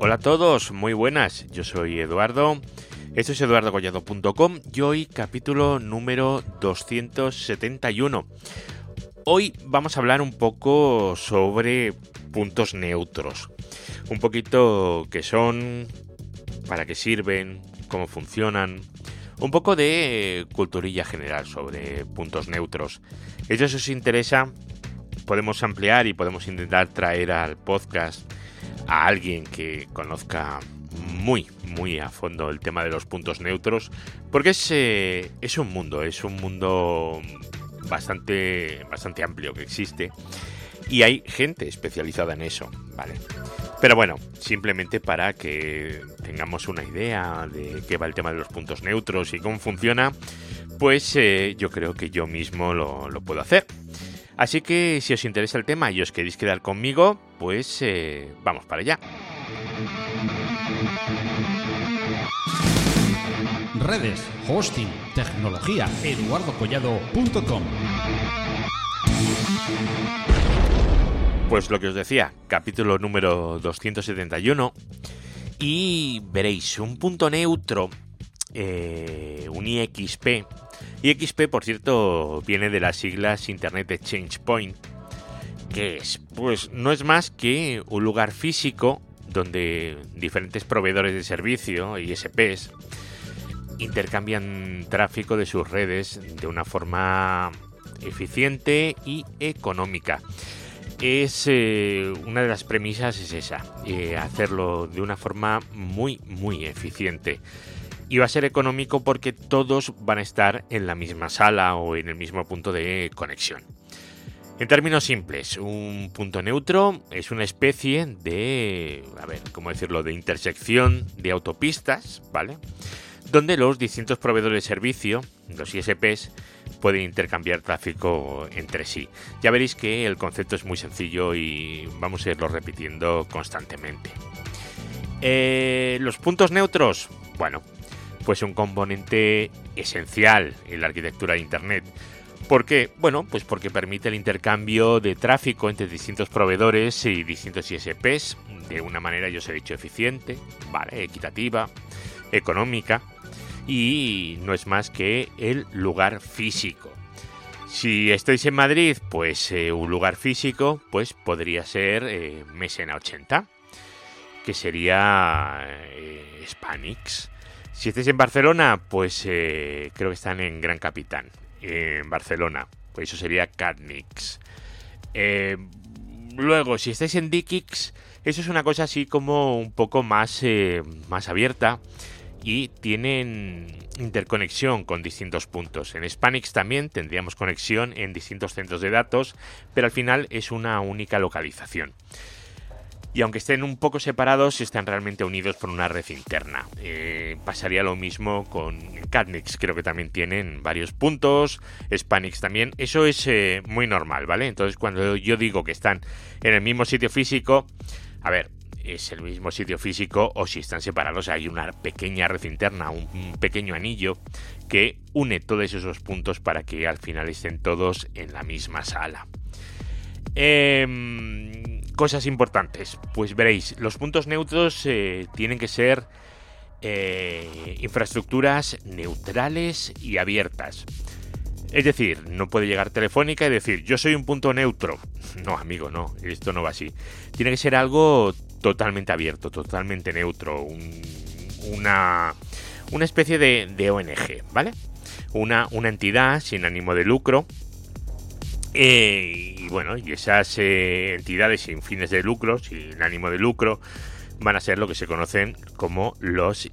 Hola a todos, muy buenas, yo soy Eduardo, esto es eduardogollado.com y hoy capítulo número 271. Hoy vamos a hablar un poco sobre puntos neutros, un poquito qué son, para qué sirven, cómo funcionan, un poco de culturilla general sobre puntos neutros. Esto si os interesa, podemos ampliar y podemos intentar traer al podcast a alguien que conozca muy, muy a fondo el tema de los puntos neutros, porque es, eh, es un mundo, es un mundo bastante, bastante amplio que existe y hay gente especializada en eso, ¿vale? Pero bueno, simplemente para que tengamos una idea de qué va el tema de los puntos neutros y cómo funciona, pues eh, yo creo que yo mismo lo, puedo hacer. Así que si os interesa el tema y os queréis quedar conmigo, pues eh, vamos para allá. Redes, hosting, tecnología, eduardocollado.com. Pues lo que os decía, capítulo número 271. Y veréis, un punto neutro, eh, un IXP, IXP, por cierto, viene de las siglas Internet Exchange Point, que es, pues no es más que un lugar físico donde diferentes proveedores de servicio, ISPs, intercambian tráfico de sus redes de una forma eficiente y económica. Es eh, una de las premisas es esa, eh, hacerlo de una forma muy muy eficiente y va a ser económico porque todos van a estar en la misma sala o en el mismo punto de conexión. En términos simples, un punto neutro es una especie de, a ver, ¿cómo decirlo?, de intersección de autopistas, ¿vale? Donde los distintos proveedores de servicio, los ISPs, pueden intercambiar tráfico entre sí. Ya veréis que el concepto es muy sencillo y vamos a irlo repitiendo constantemente. Eh, los puntos neutros, bueno, pues un componente esencial en la arquitectura de Internet. ¿Por qué? Bueno, pues porque permite el intercambio de tráfico entre distintos proveedores y distintos ISPs de una manera, yo os he dicho, eficiente, ¿vale? equitativa, económica y no es más que el lugar físico. Si estáis en Madrid, pues eh, un lugar físico, pues podría ser eh, Mesena 80, que sería eh, Spanix. Si estáis en Barcelona, pues eh, creo que están en Gran Capitán, en Barcelona. Pues eso sería Catnix. Eh, luego, si estáis en Dikix, eso es una cosa así como un poco más, más abierta y tienen interconexión con distintos puntos. En Spanix también tendríamos conexión en distintos centros de datos, pero al final es una única localización y aunque estén un poco separados, están realmente unidos por una red interna. Eh, pasaría lo mismo con Catnix, creo que también tienen varios puntos, Spanix también, eso es eh, muy normal, ¿vale? Entonces cuando yo digo que están en el mismo sitio físico, a ver, es el mismo sitio físico o si están separados hay una pequeña red interna, un, pequeño anillo que une todos esos puntos para que al final estén todos en la misma sala. Eh, Cosas importantes. Pues veréis, los puntos neutros eh, tienen que ser eh, infraestructuras neutrales y abiertas. Es decir, no puede llegar Telefónica y decir, yo soy un punto neutro. No, amigo, no, esto no va así. Tiene que ser algo totalmente abierto, totalmente neutro, una, una especie de, ONG, ¿vale? Una, una entidad sin ánimo de lucro eh, y bueno, y esas eh, entidades sin fines de lucro, sin ánimo de lucro, van a ser lo que se conocen como los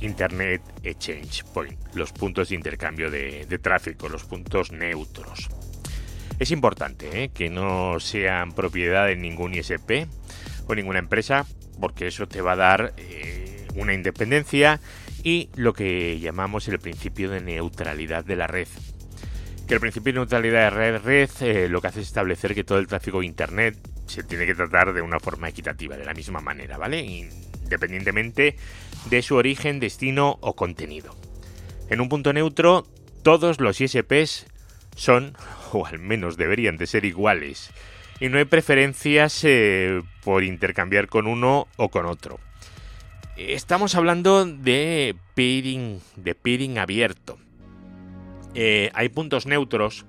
Internet Exchange Point, los puntos de intercambio de, tráfico, los puntos neutros. Es importante eh, que no sean propiedad de ningún ISP o ninguna empresa, porque eso te va a dar una independencia y lo que llamamos el principio de neutralidad de la red que el principio de neutralidad de red, red eh, lo que hace es establecer que todo el tráfico de Internet se tiene que tratar de una forma equitativa, de la misma manera, ¿vale? Independientemente de su origen, destino o contenido. En un punto neutro, todos los ISPs son, o al menos deberían de ser iguales, y no hay preferencias eh, por intercambiar con uno o con otro. Estamos hablando de peering, de peering abierto. Eh, hay puntos neutros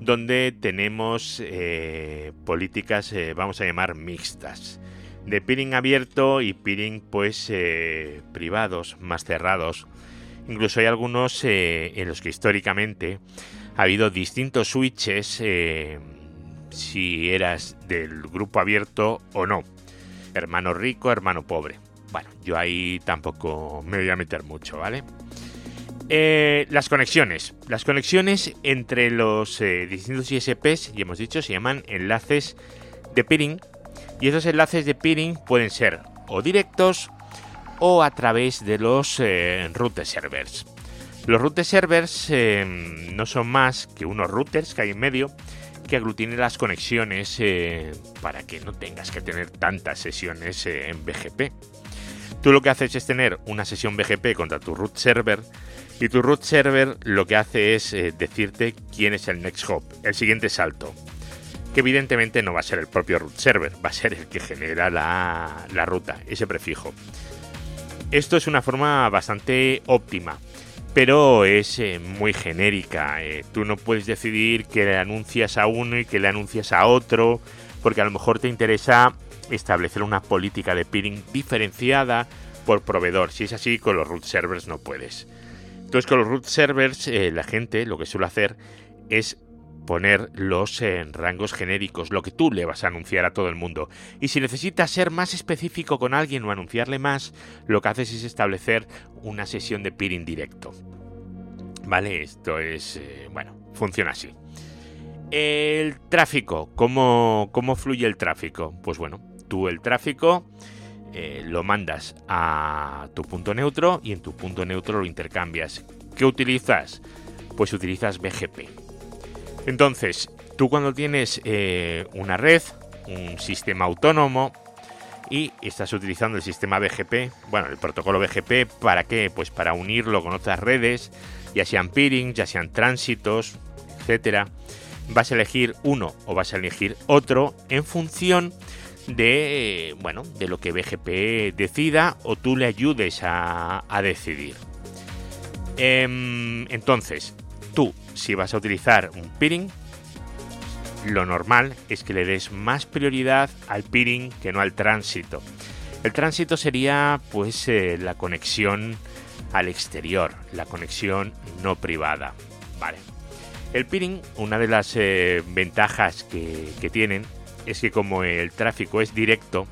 donde tenemos eh, políticas, vamos a llamar mixtas, de peering abierto y peering pues privados, más cerrados. Incluso hay algunos en los que históricamente ha habido distintos switches si eras del grupo abierto o no. Hermano rico, hermano pobre. Bueno, yo ahí tampoco me voy a meter mucho, ¿vale? Eh, las conexiones. Las conexiones entre los eh, distintos ISPs, ya hemos dicho, se llaman enlaces de peering. Y esos enlaces de peering pueden ser o directos o a través de los eh, route servers. Los route servers no son más que unos routers que hay en medio que aglutine las conexiones eh, para que no tengas que tener tantas sesiones eh, en BGP. Tú lo que haces es tener una sesión BGP contra tu root server y tu root server lo que hace es eh, decirte quién es el next hop, el siguiente salto. Que evidentemente no va a ser el propio root server, va a ser el que genera la, la ruta, ese prefijo. Esto es una forma bastante óptima pero es eh, muy genérica. Eh, tú no puedes decidir que le anuncias a uno y que le anuncias a otro, porque a lo mejor te interesa establecer una política de peering diferenciada por proveedor. Si es así, con los root servers no puedes. Entonces, con los root servers, eh, la gente lo que suele hacer es poner los rangos genéricos, lo que tú le vas a anunciar a todo el mundo. Y si necesitas ser más específico con alguien o anunciarle más, lo que haces es establecer una sesión de peering directo. ¿Vale? Esto es, eh, bueno, funciona así. El tráfico, ¿cómo, ¿cómo, fluye el tráfico? Pues bueno, tú el tráfico eh, lo mandas a tu punto neutro y en tu punto neutro lo intercambias. ¿Qué utilizas? Pues utilizas BGP. Entonces, tú cuando tienes eh, una red, un sistema autónomo, y estás utilizando el sistema BGP, bueno, el protocolo BGP, ¿para qué? Pues para unirlo con otras redes, ya sean peering, ya sean tránsitos, etcétera. Vas a elegir uno o vas a elegir otro en función de, bueno, de lo que BGP decida o tú le ayudes a, decidir. Em, entonces, tú, si vas a utilizar un peering, lo normal es que le des más prioridad al peering que no al tránsito. El tránsito sería pues eh, la conexión al exterior, la conexión no privada. Vale. El peering, una de las eh, ventajas que, tienen es que como el tráfico es directo,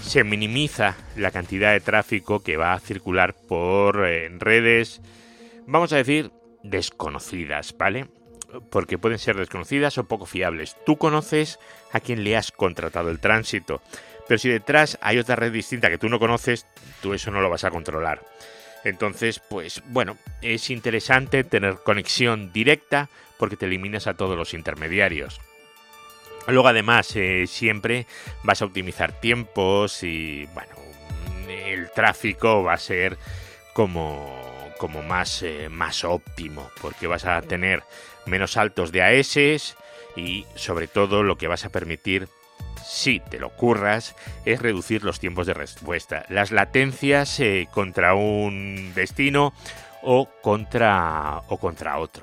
se minimiza la cantidad de tráfico que va a circular por eh, redes, vamos a decir, desconocidas, ¿vale? porque pueden ser desconocidas o poco fiables. Tú conoces a quien le has contratado el tránsito, pero si detrás hay otra red distinta que tú no conoces, tú eso no lo vas a controlar. Entonces, pues bueno, es interesante tener conexión directa porque te eliminas a todos los intermediarios. Luego además eh, siempre vas a optimizar tiempos y bueno, el tráfico va a ser como, como más, eh, más óptimo porque vas a tener menos saltos de AS y sobre todo lo que vas a permitir si te lo curras, es reducir los tiempos de respuesta, las latencias eh, contra un destino o contra, o contra otro.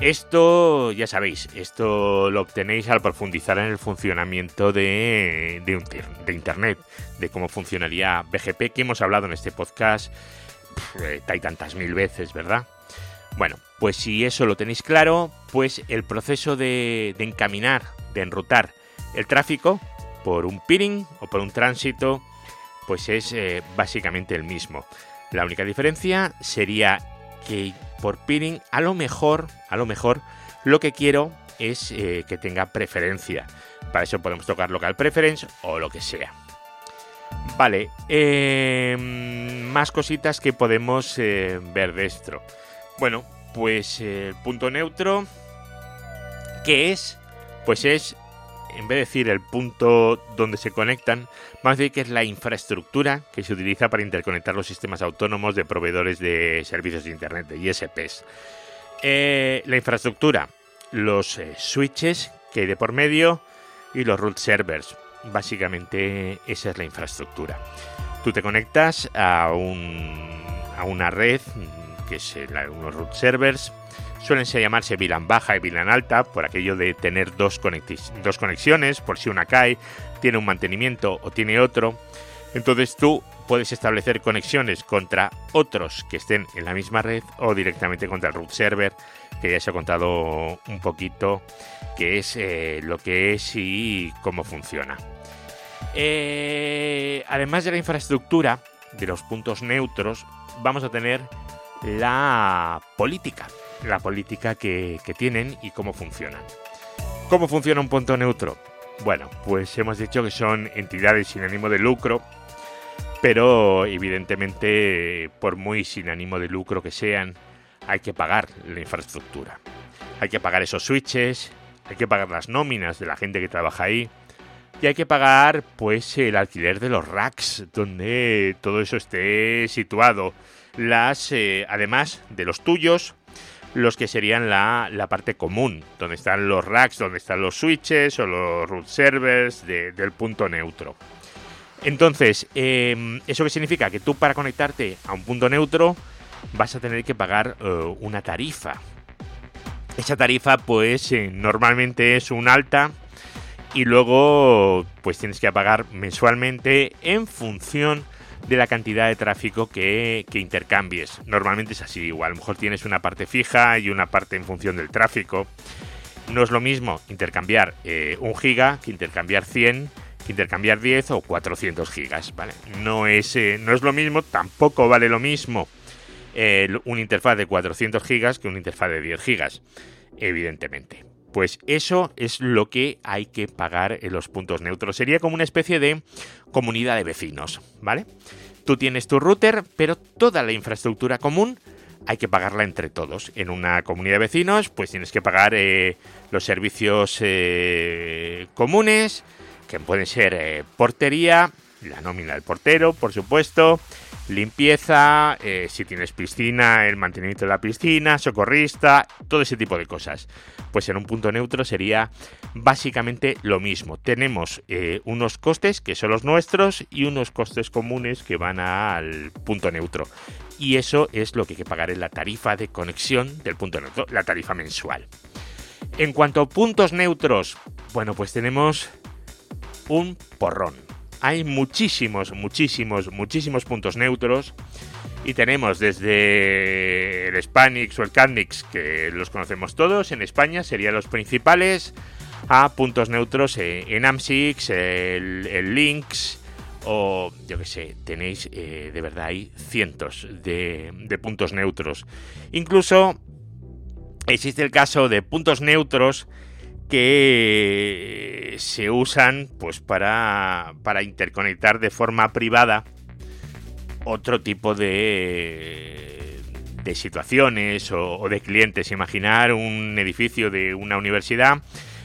Esto, ya sabéis, esto lo obtenéis al profundizar en el funcionamiento de, de, Internet, de cómo funcionaría BGP, que hemos hablado en este podcast eh, hay tantas mil veces, ¿verdad? Bueno, pues si eso lo tenéis claro, pues el proceso de, encaminar, de enrutar el tráfico por un peering o por un tránsito, pues es eh, básicamente el mismo. La única diferencia sería que por peering a lo mejor, a lo mejor, lo que quiero es eh, que tenga preferencia. Para eso podemos tocar local preference o lo que sea. Vale, em, más cositas que podemos eh, ver de esto. Bueno, pues el punto neutro, ¿qué es? Pues es en vez de decir el punto donde se conectan, a decir que es la infraestructura que se utiliza para interconectar los sistemas autónomos de proveedores de servicios de Internet, de ISPs. Eh, la infraestructura, los eh, switches que hay de por medio y los root servers. Básicamente esa es la infraestructura. Tú te conectas a, a una red que es unos root servers suelen llamarse VLAN baja y VLAN alta por aquello de tener dos, dos conexiones, por si una cae, tiene un mantenimiento o tiene otro. Entonces tú puedes establecer conexiones contra otros que estén en la misma red o directamente contra el root server, que ya se ha contado un poquito qué es eh, lo que es y cómo funciona. Eh, además de la infraestructura, de los puntos neutros, vamos a tener la política la política que, tienen y cómo funcionan. ¿Cómo funciona un punto neutro? Bueno, pues hemos dicho que son entidades sin ánimo de lucro, pero evidentemente por muy sin ánimo de lucro que sean, hay que pagar la infraestructura. Hay que pagar esos switches, hay que pagar las nóminas de la gente que trabaja ahí y hay que pagar pues el alquiler de los racks donde todo eso esté situado. Las eh, además de los tuyos, los que serían la, parte común, donde están los racks, donde están los switches o los root servers del punto neutro. Entonces, em, ¿eso qué significa? Que tú para conectarte a un punto neutro vas a tener que pagar eh, una tarifa. Esa tarifa pues eh, normalmente es un alta y luego pues tienes que pagar mensualmente en función de la cantidad de tráfico que, intercambies. Normalmente es así, igual a lo mejor tienes una parte fija y una parte en función del tráfico. No es lo mismo intercambiar eh, un giga que intercambiar 100, que intercambiar 10 o 400 gigas, ¿vale? No es, eh, no es lo mismo, tampoco vale lo mismo eh, un interfaz de 400 gigas que un interfaz de 10 gigas, evidentemente. Pues eso es lo que hay que pagar en los puntos neutros. Sería como una especie de comunidad de vecinos, ¿vale? Tú tienes tu router, pero toda la infraestructura común hay que pagarla entre todos. En una comunidad de vecinos, pues tienes que pagar eh, los servicios eh, comunes, que pueden ser eh, portería, la nómina del portero, por supuesto, limpieza, eh, si tienes piscina, el mantenimiento de la piscina, socorrista, todo ese tipo de cosas. Pues en un punto neutro sería básicamente lo mismo. Tenemos eh, unos costes que son los nuestros y unos costes comunes que van al punto neutro. Y eso es lo que hay que pagar en la tarifa de conexión del punto neutro, la tarifa mensual. En cuanto a puntos neutros, bueno, pues tenemos un porrón hay muchísimos, muchísimos, muchísimos puntos neutros. Y tenemos desde el Spanix o el Cadmix, que los conocemos todos, en España serían los principales, a puntos neutros en AMSIX, el, Lynx, o yo que sé, tenéis eh, de verdad hay cientos de puntos neutros. Incluso existe el caso de puntos neutros que se usan pues para, para interconectar de forma privada otro tipo de, de situaciones o, de clientes. Imaginar un edificio de una universidad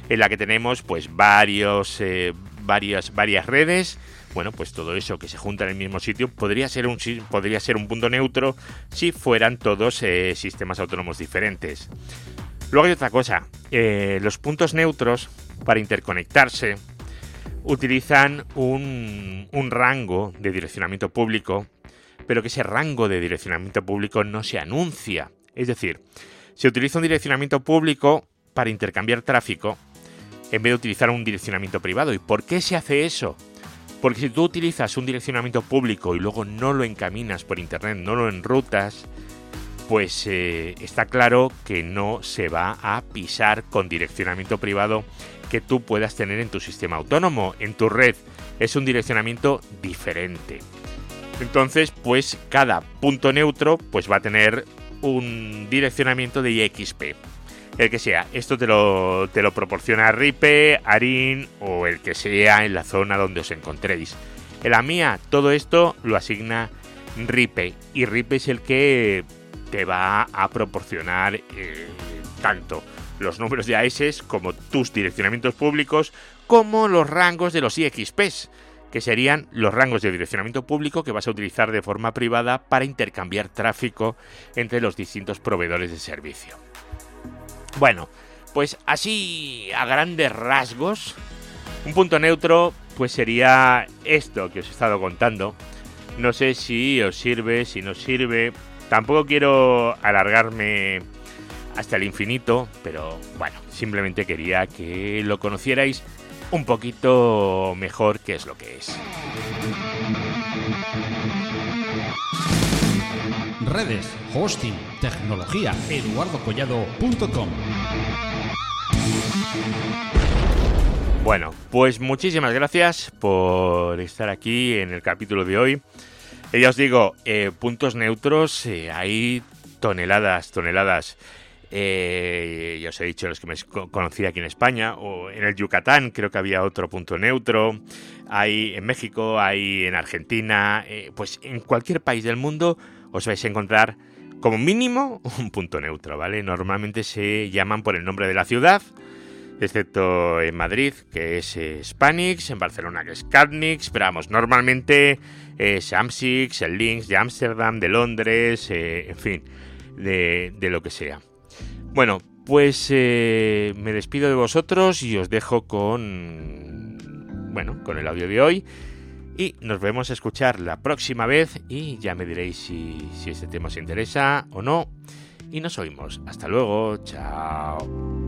en la que tenemos pues varios, eh, varias, varias redes. Bueno, pues todo eso que se junta en el mismo sitio podría ser un, podría ser un punto neutro si fueran todos eh, sistemas autónomos diferentes. Luego hay otra cosa, eh, los puntos neutros para interconectarse utilizan un, rango de direccionamiento público, pero que ese rango de direccionamiento público no se anuncia. Es decir, se utiliza un direccionamiento público para intercambiar tráfico en vez de utilizar un direccionamiento privado. ¿Y por qué se hace eso? Porque si tú utilizas un direccionamiento público y luego no lo encaminas por internet, no lo enrutas, pues eh, está claro que no se va a pisar con direccionamiento privado que tú puedas tener en tu sistema autónomo, en tu red. Es un direccionamiento diferente. Entonces, pues cada punto neutro pues va a tener un direccionamiento de IXP. El que sea, esto te lo, te lo proporciona RIPE, ARIN o el que sea en la zona donde os encontréis. En la mía, todo esto lo asigna RIPE y RIPE es el que te va a proporcionar eh, tanto los números de AES como tus direccionamientos públicos como los rangos de los IXPs, que serían los rangos de direccionamiento público que vas a utilizar de forma privada para intercambiar tráfico entre los distintos proveedores de servicio. Bueno, pues así a grandes rasgos, un punto neutro pues sería esto que os he estado contando. No sé si os sirve, si no sirve. Tampoco quiero alargarme hasta el infinito, pero bueno, simplemente quería que lo conocierais un poquito mejor qué es lo que es. Redes, hosting, tecnología, eduardocollado.com. Bueno, pues muchísimas gracias por estar aquí en el capítulo de hoy. Eh, ya os digo, eh, puntos neutros, eh, hay toneladas, toneladas. ya os he dicho los que me conocí aquí en España, o en el Yucatán creo que había otro punto neutro, hay en México, hay en Argentina, pues en cualquier país del mundo os vais a encontrar como mínimo un punto neutro, ¿vale? Normalmente se llaman por el nombre de la ciudad, excepto en Madrid, que es eh, Spanix, en Barcelona, que es Catnix, pero vamos, normalmente es Amsix, el Links de Ámsterdam, de Londres, eh, en fin, de, lo que sea. Bueno, pues eh, me despido de vosotros y os dejo con, bueno, con el audio de hoy. Y nos vemos a escuchar la próxima vez y ya me diréis si, si este tema os interesa o no. Y nos oímos. Hasta luego. Chao.